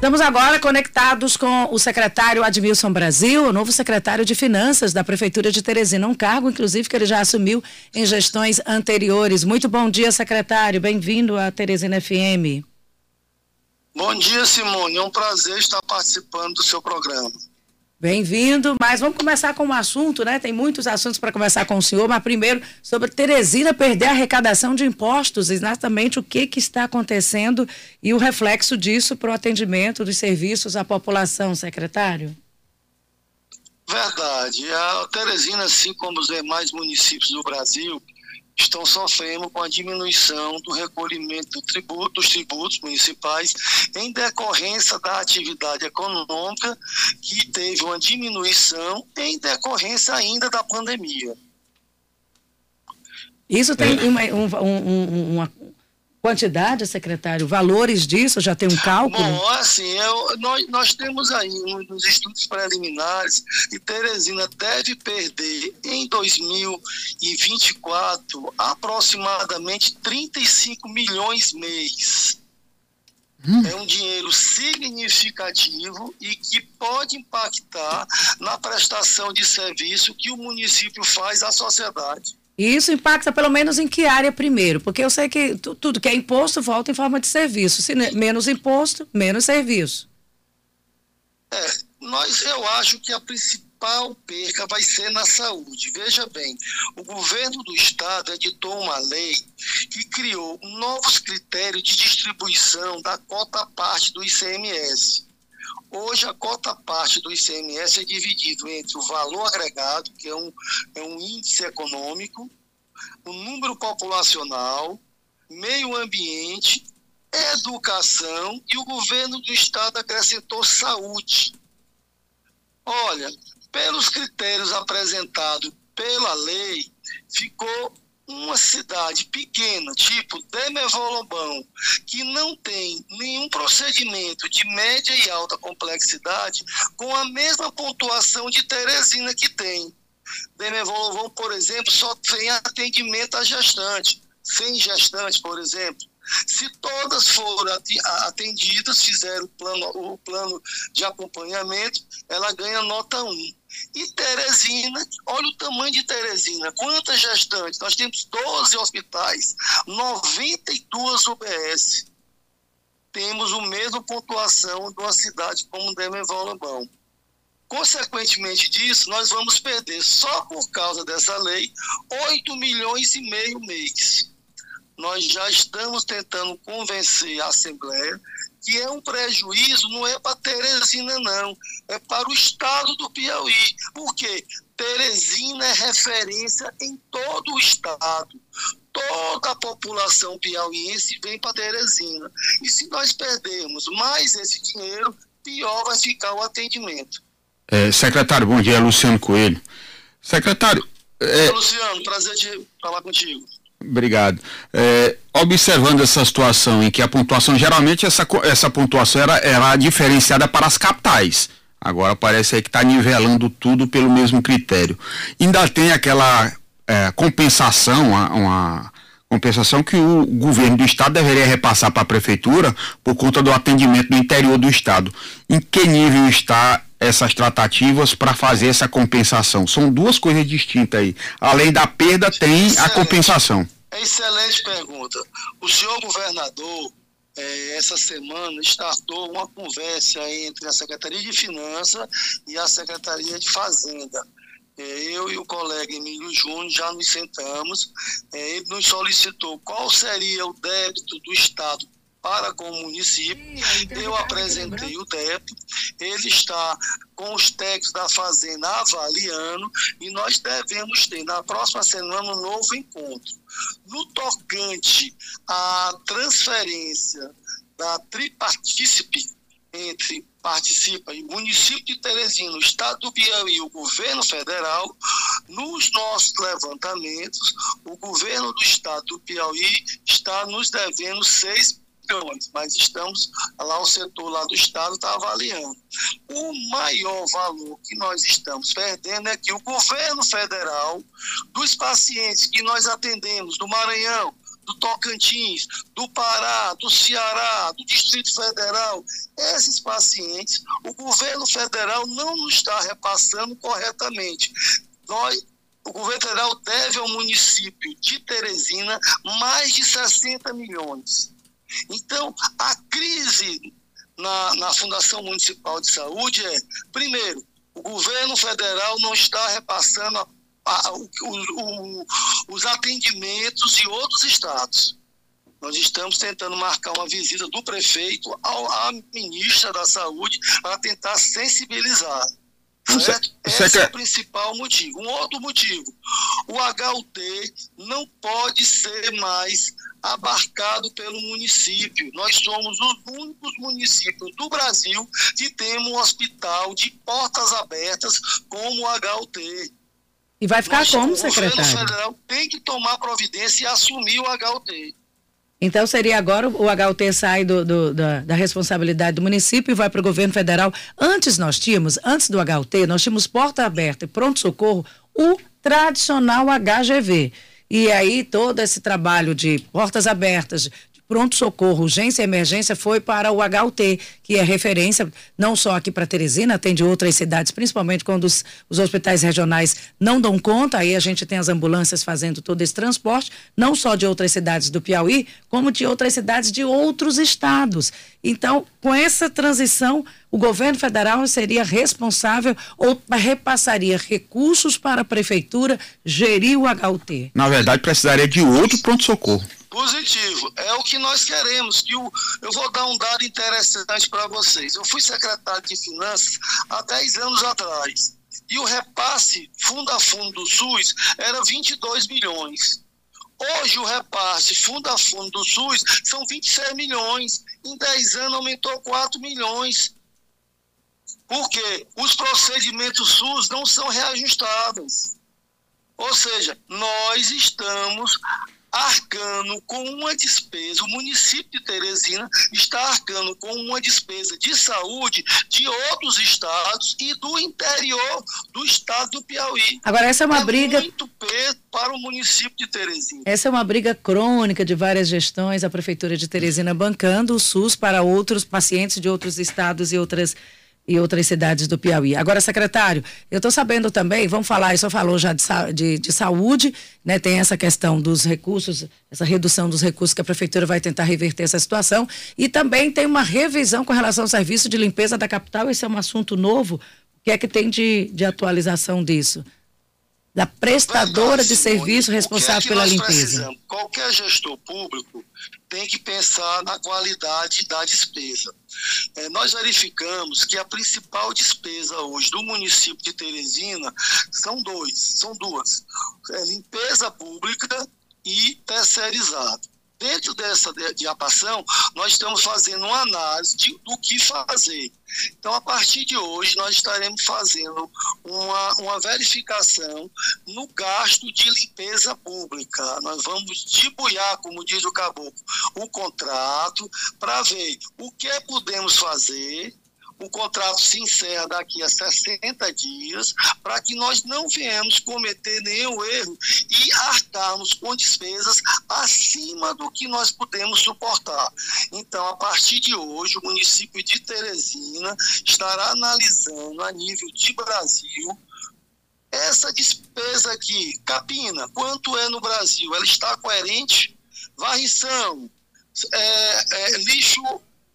Estamos agora conectados com o secretário Admilson Brasil, o novo secretário de Finanças da Prefeitura de Teresina, um cargo, inclusive, que ele já assumiu em gestões anteriores. Muito bom dia, secretário. Bem-vindo à Teresina FM. Bom dia, Simone. É um prazer estar participando do seu programa. Bem-vindo, mas vamos começar com um assunto, né? Tem muitos assuntos para conversar com o senhor, mas primeiro sobre Teresina perder a arrecadação de impostos, exatamente o que, que está acontecendo e o reflexo disso para o atendimento dos serviços à população, secretário. Verdade. A Teresina, assim como os demais municípios do Brasil, estão sofrendo com a diminuição do recolhimento do tributo, dos tributos municipais em decorrência da atividade econômica que teve uma diminuição em decorrência ainda da pandemia. Isso tem é. uma, um, um, uma, Quantidade, secretário? Valores disso? Já tem um cálculo? Bom, assim, eu, nós, nós temos aí nos estudos preliminares que Teresina deve perder em 2024 aproximadamente 35 milhões mês. Hum. É um dinheiro significativo e que pode impactar na prestação de serviço que o município faz à sociedade. E isso impacta pelo menos em que área primeiro? Porque eu sei que tudo que é imposto volta em forma de serviço. Se menos imposto, menos serviço. É, nós, eu acho que a principal perca vai ser na saúde. Veja bem, o governo do estado editou uma lei que criou novos critérios de distribuição da cota parte do ICMS. Hoje, a cota parte do ICMS é dividido entre o valor agregado, que é um, é um índice econômico, o número populacional, meio ambiente, educação e o governo do estado acrescentou saúde. Olha, pelos critérios apresentados pela lei, ficou uma cidade pequena, tipo Demevolobão, que não tem nenhum procedimento de média e alta complexidade, com a mesma pontuação de Teresina que tem. Demevolobão, por exemplo, só tem atendimento a gestante, sem gestante, por exemplo. Se todas foram atendidas, fizeram o plano, o plano de acompanhamento, ela ganha nota 1. E Teresina, olha o tamanho de Teresina, quantas gestantes? Nós temos 12 hospitais, 92 UBS. Temos a mesma pontuação de uma cidade como Demevolambão. Consequentemente disso, nós vamos perder, só por causa dessa lei, 8 milhões e meio mês. Nós já estamos tentando convencer a Assembleia que é um prejuízo, não é para Teresina, não, é para o estado do Piauí. Por quê? Teresina é referência em todo o estado. Toda a população piauiense vem para Teresina. E se nós perdermos mais esse dinheiro, pior vai ficar o atendimento. É, secretário, bom dia, Luciano Coelho. Secretário. É... Luciano, prazer de falar contigo. Obrigado. É, observando essa situação em que a pontuação, geralmente essa, essa pontuação era, era diferenciada para as capitais. Agora parece aí que está nivelando tudo pelo mesmo critério. Ainda tem aquela é, compensação, uma, uma, compensação que o governo do estado deveria repassar para a prefeitura por conta do atendimento no interior do estado. Em que nível está essas tratativas para fazer essa compensação? São duas coisas distintas aí. Além da perda, tem excelente, a compensação. Excelente pergunta. O senhor governador, é, essa semana, startou uma conversa entre a Secretaria de Finanças e a Secretaria de Fazenda. É, eu e o colega Emílio Júnior já nos sentamos. É, ele nos solicitou qual seria o débito do Estado para com o município. Eu apresentei o débito, ele está com os técnicos da Fazenda avaliando e nós devemos ter na próxima semana um novo encontro. No tocante à transferência da tripartícipe entre participa o município de Teresina, o estado do Piauí e o governo federal, nos nossos levantamentos, o governo do estado do Piauí está nos devendo 6 mas estamos lá, o setor lá do Estado está avaliando. O maior valor que nós estamos perdendo é que o governo federal, dos pacientes que nós atendemos do Maranhão, do Tocantins, do Pará, do Ceará, do Distrito Federal, esses pacientes, o governo federal não nos está repassando corretamente. Nós, o governo federal deve ao município de Teresina mais de 60 milhões. Então, a crise na, na Fundação Municipal de Saúde é, primeiro, o governo federal não está repassando a, a, o, o, os atendimentos de outros estados. Nós estamos tentando marcar uma visita do prefeito ao, à ministra da Saúde para tentar sensibilizar. Certo? Esse é o principal motivo. Um outro motivo: o HUT não pode ser mais abarcado pelo município. Nós somos os únicos municípios do Brasil que temos um hospital de portas abertas como o HUT. E vai ficar Nós, como, secretário? O governo federal tem que tomar providência e assumir o HUT. Então seria agora o HUT sai do, do, da, da, responsabilidade do município e vai para o governo federal. Antes nós tínhamos, antes do HUT, nós tínhamos porta aberta e pronto-socorro, o tradicional HGV. E aí todo esse trabalho de portas abertas, pronto-socorro, urgência e emergência foi para o HUT, que é referência não só aqui para Teresina, atende outras cidades, principalmente quando os, os, hospitais regionais não dão conta, aí a gente tem as ambulâncias fazendo todo esse transporte, não só de outras cidades do Piauí, como de outras cidades de outros estados. Então, com essa transição, o governo federal seria responsável ou repassaria recursos para a prefeitura gerir o HUT. Na verdade, precisaria de outro pronto-socorro. Positivo. É o que nós queremos. Que o, eu vou dar um dado interessante para vocês. Eu fui secretário de Finanças há 10 anos atrás. E o repasse fundo a fundo do SUS era 22 milhões. Hoje o repasse fundo a fundo do SUS são 26 milhões. Em 10 anos aumentou 4 milhões. Porque os procedimentos SUS não são reajustáveis. Ou seja, nós estamos arcando com uma despesa, o município de Teresina está arcando com uma despesa de saúde de outros estados e do interior do estado do Piauí. Agora, essa é uma é briga. Muito peso para o município de Teresina. Essa é uma briga crônica de várias gestões, a Prefeitura de Teresina bancando o SUS para outros pacientes de outros estados e outras e outras cidades do Piauí. Agora, secretário, eu estou sabendo também, vamos falar, isso falou já de, de, de, saúde, né? Tem essa questão dos recursos, essa redução dos recursos que a prefeitura vai tentar reverter essa situação. E também tem uma revisão com relação ao serviço de limpeza da capital. Esse é um assunto novo. O que é que tem de, de atualização disso? Da prestadora de serviço responsável é pela limpeza. Precisamos? Qualquer gestor público tem que pensar na qualidade da despesa. É, nós verificamos que a principal despesa hoje do município de Teresina são dois, são duas: é, limpeza pública e terceirizado. Dentro dessa diapação, nós estamos fazendo uma análise de, do que fazer. Então, a partir de hoje, nós estaremos fazendo uma, uma verificação no gasto de limpeza pública. Nós vamos debulhar, como diz o caboclo, o contrato para ver o que podemos fazer o contrato se encerra daqui a 60 dias, para que nós não venhamos cometer nenhum erro e arcarmos com despesas acima do que nós podemos suportar. Então, a partir de hoje, o município de Teresina estará analisando a nível de Brasil essa despesa aqui, capina, quanto é no Brasil? Ela está coerente? Varrição, é, é, lixo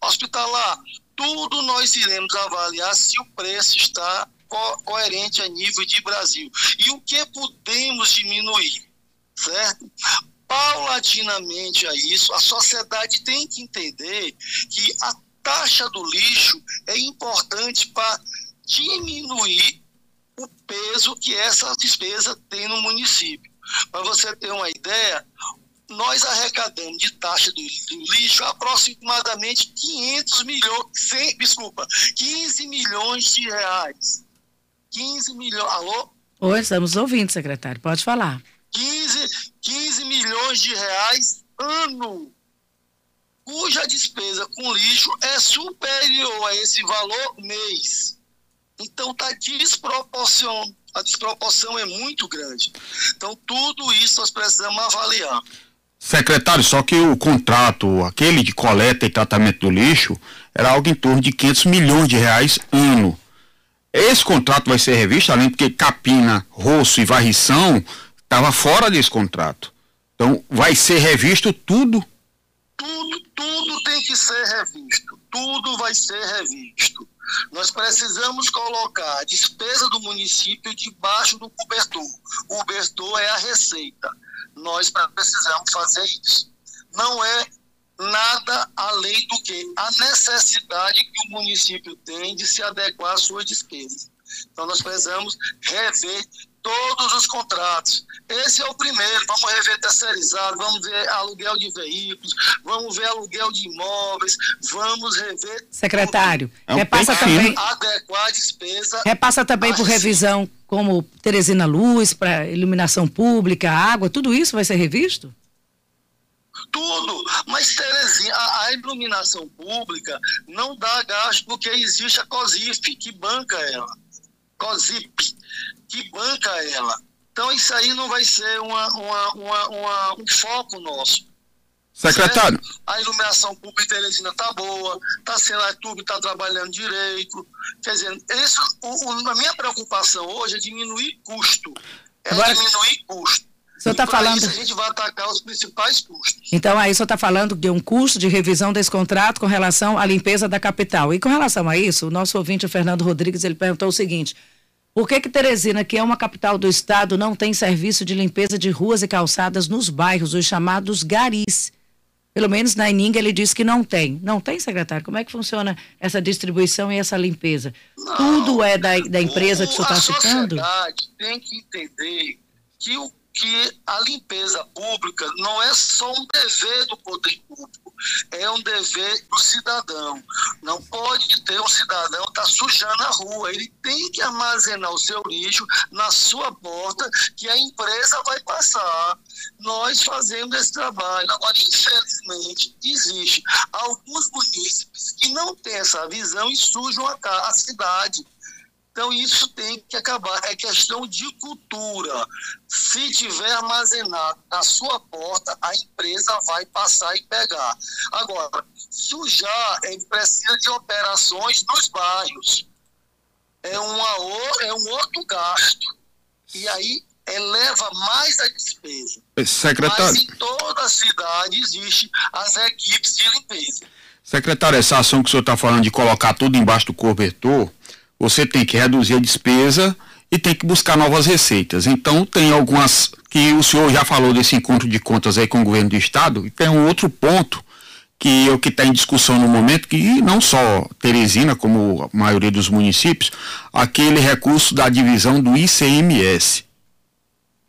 hospitalar, tudo nós iremos avaliar se o preço está co coerente a nível de Brasil. E o que podemos diminuir, certo? Paulatinamente a isso, a sociedade tem que entender que a taxa do lixo é importante para diminuir o peso que essa despesa tem no município. Para você ter uma ideia, nós arrecadamos de taxa do, lixo aproximadamente 500 milhões, 100, desculpa, 15 milhões de reais. 15 milhões, alô? Oi, estamos ouvindo, secretário, pode falar. 15, 15 milhões de reais ano, cuja despesa com lixo é superior a esse valor mês. Então está desproporcional, a desproporção é muito grande. Então tudo isso nós precisamos avaliar. Secretário, só que o contrato, aquele de coleta e tratamento do lixo, era algo em torno de 500 milhões de reais ano. Esse contrato vai ser revisto, além porque capina, roço e varrição estava fora desse contrato. Então, vai ser revisto tudo? Tudo, tudo tem que ser revisto. Tudo vai ser revisto. Nós precisamos colocar a despesa do município debaixo do cobertor. O cobertor é a receita. Nós precisamos fazer isso. Não é nada além do que a necessidade que o município tem de se adequar às suas despesas. Então, nós precisamos rever todos os contratos. Esse é o primeiro. Vamos rever terceirizado, vamos ver aluguel de veículos, vamos ver aluguel de imóveis, vamos rever. Secretário, é um repassa também. Adequar a despesa. Repassa também por revisão como Teresina Luz, para iluminação pública, água, tudo isso vai ser revisto? tudo. Mas, Terezinha, a, a, iluminação pública não dá gasto porque existe a COSIF, que banca ela. COSIP, que banca ela. Então, isso aí não vai ser uma, uma, uma, uma um foco nosso. Secretário. Certo? A iluminação pública em Teresina está boa, tá sendo a TUB está trabalhando direito. Quer dizer, isso, o, o, a minha preocupação hoje é diminuir custo. É Agora... diminuir custo. O senhor está falando. Isso a gente vai atacar os principais custos. Então, aí o senhor está falando de um custo de revisão desse contrato com relação à limpeza da capital. E com relação a isso, o nosso ouvinte, o Fernando Rodrigues, ele perguntou o seguinte: por que, que Teresina, que é uma capital do estado, não tem serviço de limpeza de ruas e calçadas nos bairros, os chamados garis? Pelo menos na Ininga ele disse que não tem. Não tem, secretário? Como é que funciona essa distribuição e essa limpeza? Não, Tudo é da, da empresa o, que o senhor está citando? A sociedade tem que entender que o que a limpeza pública não é só um dever do poder público, é um dever do cidadão. Não pode ter um cidadão que está sujando a rua, ele tem que armazenar o seu lixo na sua porta, que a empresa vai passar. Nós fazemos esse trabalho. Agora, infelizmente, existe alguns municípios que não têm essa visão e sujam a, a cidade. Então, isso tem que acabar. É questão de cultura. Se tiver armazenado na sua porta, a empresa vai passar e pegar. Agora, sujar, é precisa de operações nos bairros. É, uma, é um outro gasto. E aí eleva mais a despesa. Secretário. Mas em toda a cidade existe as equipes de limpeza. Secretário, essa ação que o senhor está falando de colocar tudo embaixo do cobertor, você tem que reduzir a despesa e tem que buscar novas receitas. Então, tem algumas que o senhor já falou desse encontro de contas aí com o governo do estado, e tem um outro ponto que é o que está em discussão no momento, que não só Teresina, como a maioria dos municípios, aquele recurso da divisão do ICMS.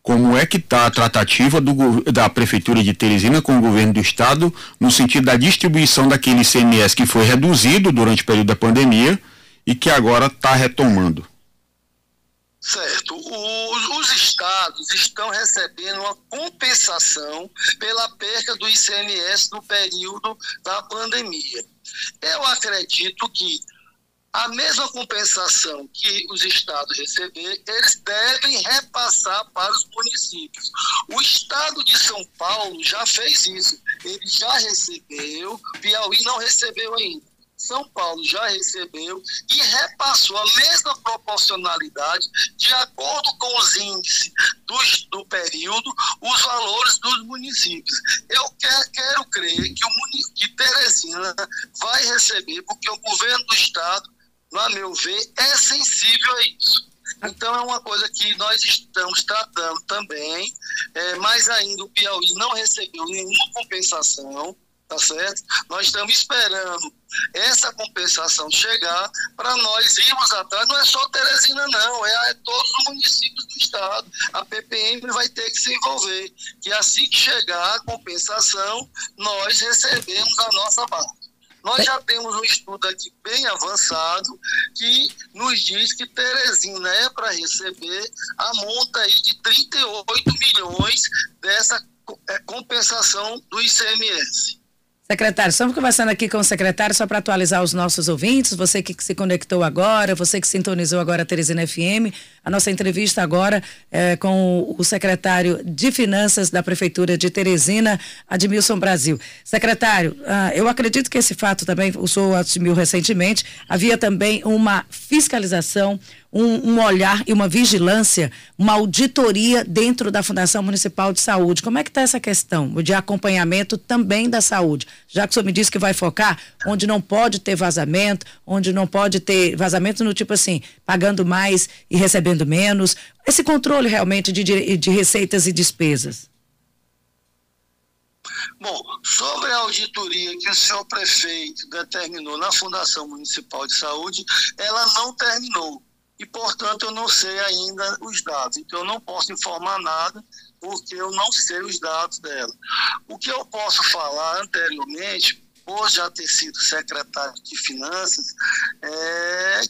Como é que está a tratativa do, da Prefeitura de Teresina com o governo do Estado no sentido da distribuição daquele ICMS que foi reduzido durante o período da pandemia e que agora está retomando. Certo. Os, os, estados estão recebendo uma compensação pela perca do ICMS no período da pandemia. Eu acredito que a mesma compensação que os estados receber, eles devem repassar para os municípios. O estado de São Paulo já fez isso. Ele já recebeu, Piauí não recebeu ainda. São Paulo já recebeu e repassou a mesma proporcionalidade de acordo com os índices do, do período, os valores dos municípios. Eu quer, quero crer que o que Teresina vai receber, porque o governo do estado, a meu ver, é sensível a isso. Então é uma coisa que nós estamos tratando também, é, mais ainda o Piauí não recebeu nenhuma compensação, tá certo? Nós estamos esperando essa compensação chegar para nós irmos atrás. Não é só Teresina, não, é, é, todos os municípios do estado. A PPM vai ter que se envolver. Que assim que chegar a compensação, nós recebemos a nossa parte. Nós já temos um estudo aqui bem avançado que nos diz que Teresina é para receber a monta aí de 38 milhões dessa é, compensação do ICMS. Secretário, estamos conversando aqui com o secretário só para atualizar os nossos ouvintes, você que se conectou agora, você que sintonizou agora a Teresina FM, a nossa entrevista agora é com o secretário de Finanças da Prefeitura de Teresina, Admilson Brasil. Secretário, ah, eu acredito que esse fato também, o senhor assumiu recentemente, havia também uma fiscalização um, um, olhar e uma vigilância, uma auditoria dentro da Fundação Municipal de Saúde. Como é que está essa questão de acompanhamento também da saúde? Já que o senhor me disse que vai focar onde não pode ter vazamento, onde não pode ter vazamento no tipo assim, pagando mais e recebendo menos. Esse controle realmente de, de receitas e despesas. Bom, sobre a auditoria que o senhor prefeito determinou na Fundação Municipal de Saúde, ela não terminou e, portanto, eu não sei ainda os dados. Então, eu não posso informar nada porque eu não sei os dados dela. O que eu posso falar anteriormente, por já ter sido secretário de Finanças, é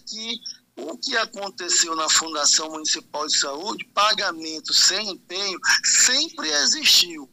que aconteceu na Fundação Municipal de Saúde, pagamento sem empenho, sempre existiu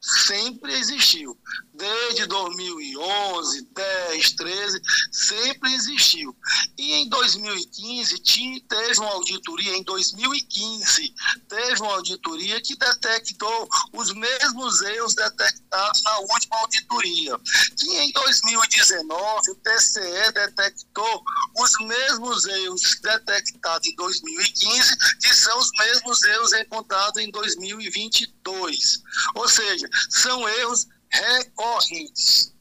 sempre existiu. Desde 2011, 10, 13, sempre existiu. E em 2015, tinha, teve uma auditoria, em 2015, teve uma auditoria que detectou os mesmos erros detectados na última auditoria. Que em 2019, o TCE detectou os mesmos erros detectados em 2015, que são os mesmos erros encontrados em 2022. Ou seja, são erros recorrentes.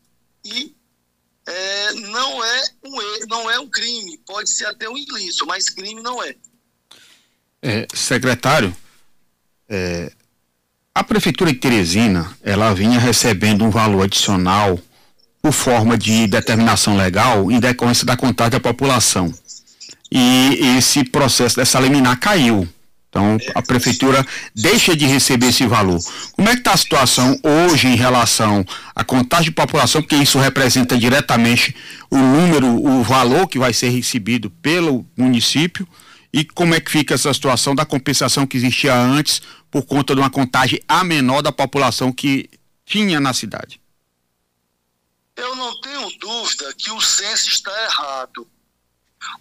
E é, não, é um, não é um crime, pode ser até um ilícito, mas crime não é. é secretário, é, a Prefeitura de Teresina, ela vinha recebendo um valor adicional por forma de determinação legal em decorrência da contagem da população. E esse processo dessa liminar caiu. Então, a prefeitura deixa de receber esse valor. Como é que está a situação hoje em relação à contagem de população, porque isso representa diretamente o número, o valor que vai ser recebido pelo município, e como é que fica essa situação da compensação que existia antes por conta de uma contagem a menor da população que tinha na cidade? Eu não tenho dúvida que o censo está errado.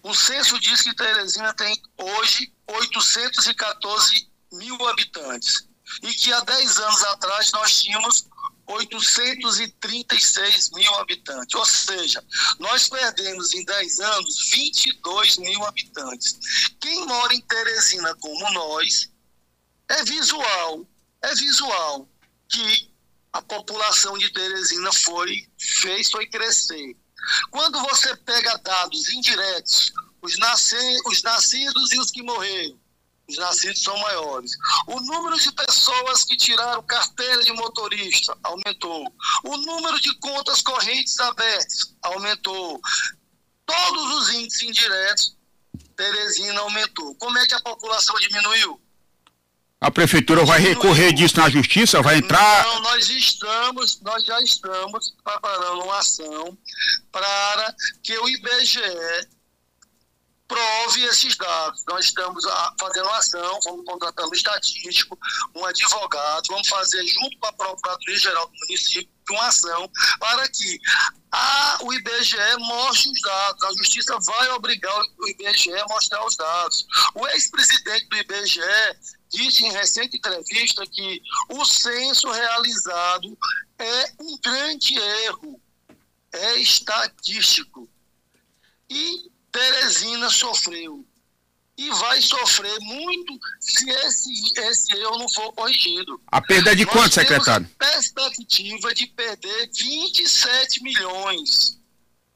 O censo diz que Teresina tem hoje 814 mil habitantes e que há 10 anos atrás nós tínhamos 836 mil habitantes. Ou seja, nós perdemos em 10 anos 22 mil habitantes. Quem mora em Teresina como nós, é visual, é visual que a população de Teresina foi, fez, foi crescer. Quando você pega dados indiretos, os, nasce, os nascidos e os que morreram, os nascidos são maiores. O número de pessoas que tiraram carteira de motorista aumentou. O número de contas correntes abertas aumentou. Todos os índices indiretos, Teresina aumentou. Como é que a população diminuiu? A prefeitura vai recorrer disso na justiça? Vai entrar? Não, nós estamos, nós já estamos preparando uma ação para que o IBGE prove esses dados. Nós estamos fazendo uma ação, vamos contratar um estatístico, um advogado, vamos fazer junto com a Procuradoria-Geral do município uma ação para que a, o IBGE mostre os dados. A justiça vai obrigar o IBGE a mostrar os dados. O ex-presidente do IBGE disse em recente entrevista que o censo realizado é um grande erro, é estatístico. E Teresina sofreu e vai sofrer muito se esse, esse erro não for corrigido. A perda é de Nós quanto, secretário? perspectiva de perder 27 milhões.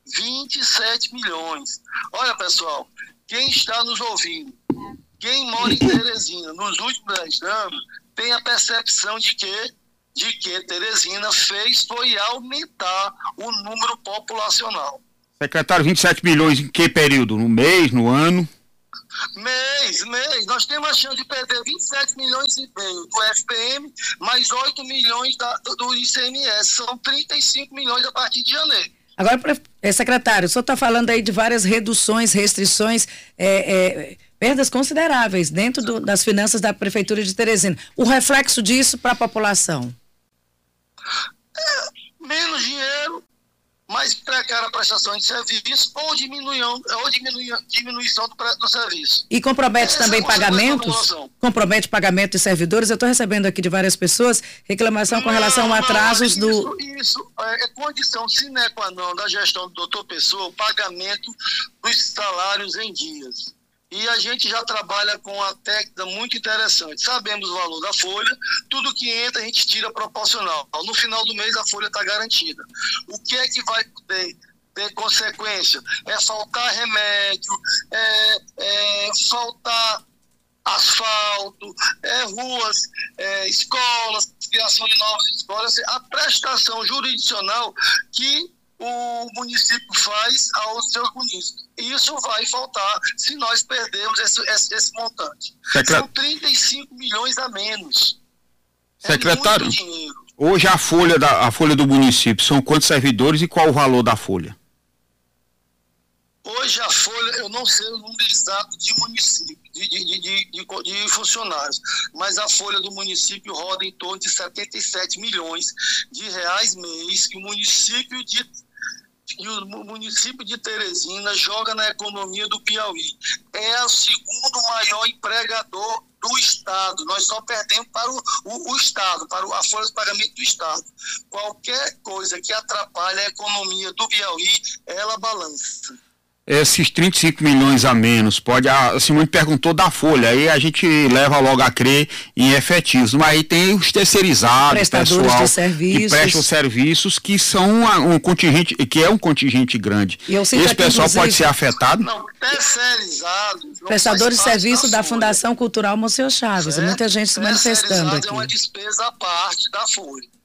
27 milhões. Olha, pessoal, quem está nos ouvindo, quem mora em Teresina nos últimos 10 anos, tem a percepção de que de que Teresina fez foi aumentar o número populacional. Secretário, 27 milhões em que período? No mês, no ano? Mês, mês. Nós temos a chance de perder 27 milhões e meio do FPM, mais 8 milhões da, do ICMS. São 35 milhões a partir de janeiro. Agora, é, secretário, o senhor está falando aí de várias reduções, restrições, é, é, perdas consideráveis dentro do, das finanças da Prefeitura de Teresina. O reflexo disso para a população? É, menos dinheiro, mais precária a prestação de serviço ou diminuição, ou diminuição, diminuição do, do serviço. E compromete Essa também pagamentos? Compromete pagamento de servidores? Eu estou recebendo aqui de várias pessoas reclamação com relação a atrasos isso, do. Isso é, é condição sine qua non da gestão do doutor Pessoa o pagamento dos salários em dias. E a gente já trabalha com uma técnica muito interessante. Sabemos o valor da folha, tudo que entra a gente tira proporcional. No final do mês a folha está garantida. O que é que vai ter, ter consequência? É faltar remédio, é, é faltar asfalto, é, ruas, é, escolas, criação de novas escolas, a prestação jurisdicional que o município faz aos seus municípios. Isso vai faltar se nós perdermos esse, esse, esse montante. Secret... São 35 milhões a menos. É Secretário, é hoje a folha, da, a folha do município são quantos servidores e qual o valor da folha? Hoje a folha, eu não sei o número exato de município, de, de, de, de, funcionários, mas a folha do município roda em torno de 77 milhões de reais mês que o município de e o município de Teresina joga na economia do Piauí. É o segundo maior empregador do Estado. Nós só perdemos para o, o, o Estado, para a folha de pagamento do Estado. Qualquer coisa que atrapalhe a economia do Piauí, ela balança esses 35 milhões a menos, pode, a Simone perguntou da folha, aí a gente leva logo a crer em efetivos, mas aí tem os terceirizados, pessoal de serviços. que prestam serviços que são um contingente, que é um contingente grande. E Esse pessoal pode ser afetado? Não, terceirizados. Prestadores de serviço da, da Fundação Cultural Monsenhor Chaves, certo? muita gente se manifestando aqui. é uma despesa à parte da folha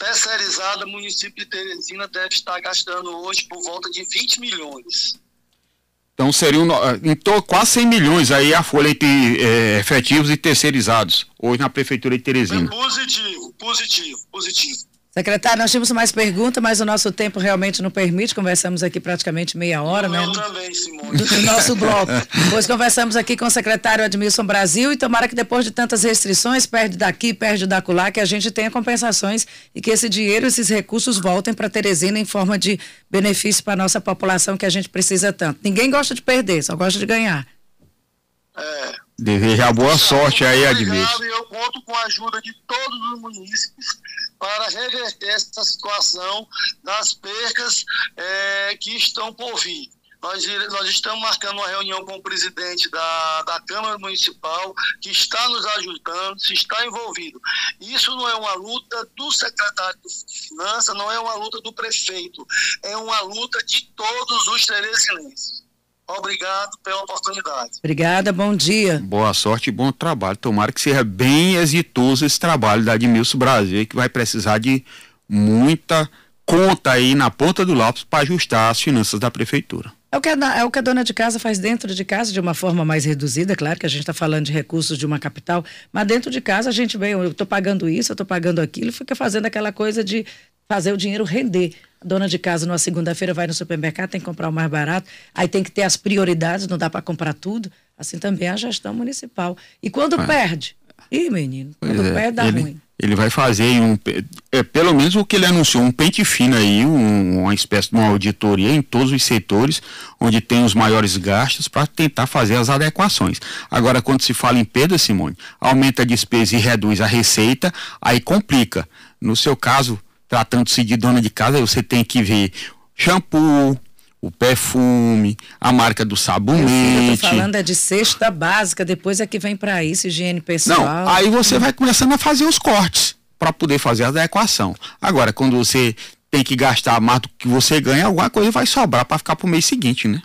terceirizada, o município de Teresina deve estar gastando hoje por volta de 20 milhões. Então seriam então, quase 100 milhões aí a folha entre é, efetivos e terceirizados, hoje na Prefeitura de Teresina. É positivo, positivo, positivo. Secretário, nós tínhamos mais perguntas, mas o nosso tempo realmente não permite. Conversamos aqui praticamente meia hora, eu né? Eu também, Simone. Do, do nosso bloco. Pois conversamos aqui com o secretário Admilson Brasil e tomara que depois de tantas restrições, perde daqui, perde da acolá, que a gente tenha compensações e que esse dinheiro, esses recursos voltem para Teresina em forma de benefício para a nossa população que a gente precisa tanto. Ninguém gosta de perder, só gosta de ganhar. É. Desejar boa sorte aí, Admilson. Eu conto com a ajuda de todos os munícipes para reverter essa situação das percas é, que estão por vir. Nós, nós, estamos marcando uma reunião com o presidente da, da Câmara Municipal, que está nos ajudando, se está envolvido. Isso não é uma luta do secretário de Finanças, não é uma luta do prefeito, é uma luta de todos os teresinenses. Obrigado pela oportunidade. Obrigada, bom dia. Boa sorte e bom trabalho. Tomara que seja bem exitoso esse trabalho da Admilson Brasil, que vai precisar de muita conta aí na ponta do lápis para ajustar as finanças da prefeitura. É o, que a, é o que a dona de casa faz dentro de casa, de uma forma mais reduzida, claro que a gente está falando de recursos de uma capital, mas dentro de casa a gente vem, eu estou pagando isso, eu estou pagando aquilo, fica fazendo aquela coisa de fazer o dinheiro render. A dona de casa, numa segunda-feira, vai no supermercado, tem que comprar o mais barato, aí tem que ter as prioridades, não dá para comprar tudo. Assim também é a gestão municipal. E quando ah. perde? Ih, menino, quando é, perde dá ele, ruim. Ele vai fazer um. É, pelo menos o que ele anunciou, um pente fino aí, um, uma espécie de uma auditoria em todos os setores, onde tem os maiores gastos, para tentar fazer as adequações. Agora, quando se fala em perda, Simone, aumenta a despesa e reduz a receita, aí complica. No seu caso, tratando-se de dona de casa, você tem que ver shampoo, o perfume, a marca do sabonete. Eu tô falando é de cesta básica, depois é que vem para isso, higiene pessoal. Não, aí você vai começando a fazer os cortes para poder fazer a adequação. Agora, quando você tem que gastar mais do que você ganha, alguma coisa vai sobrar para ficar para o mês seguinte, né?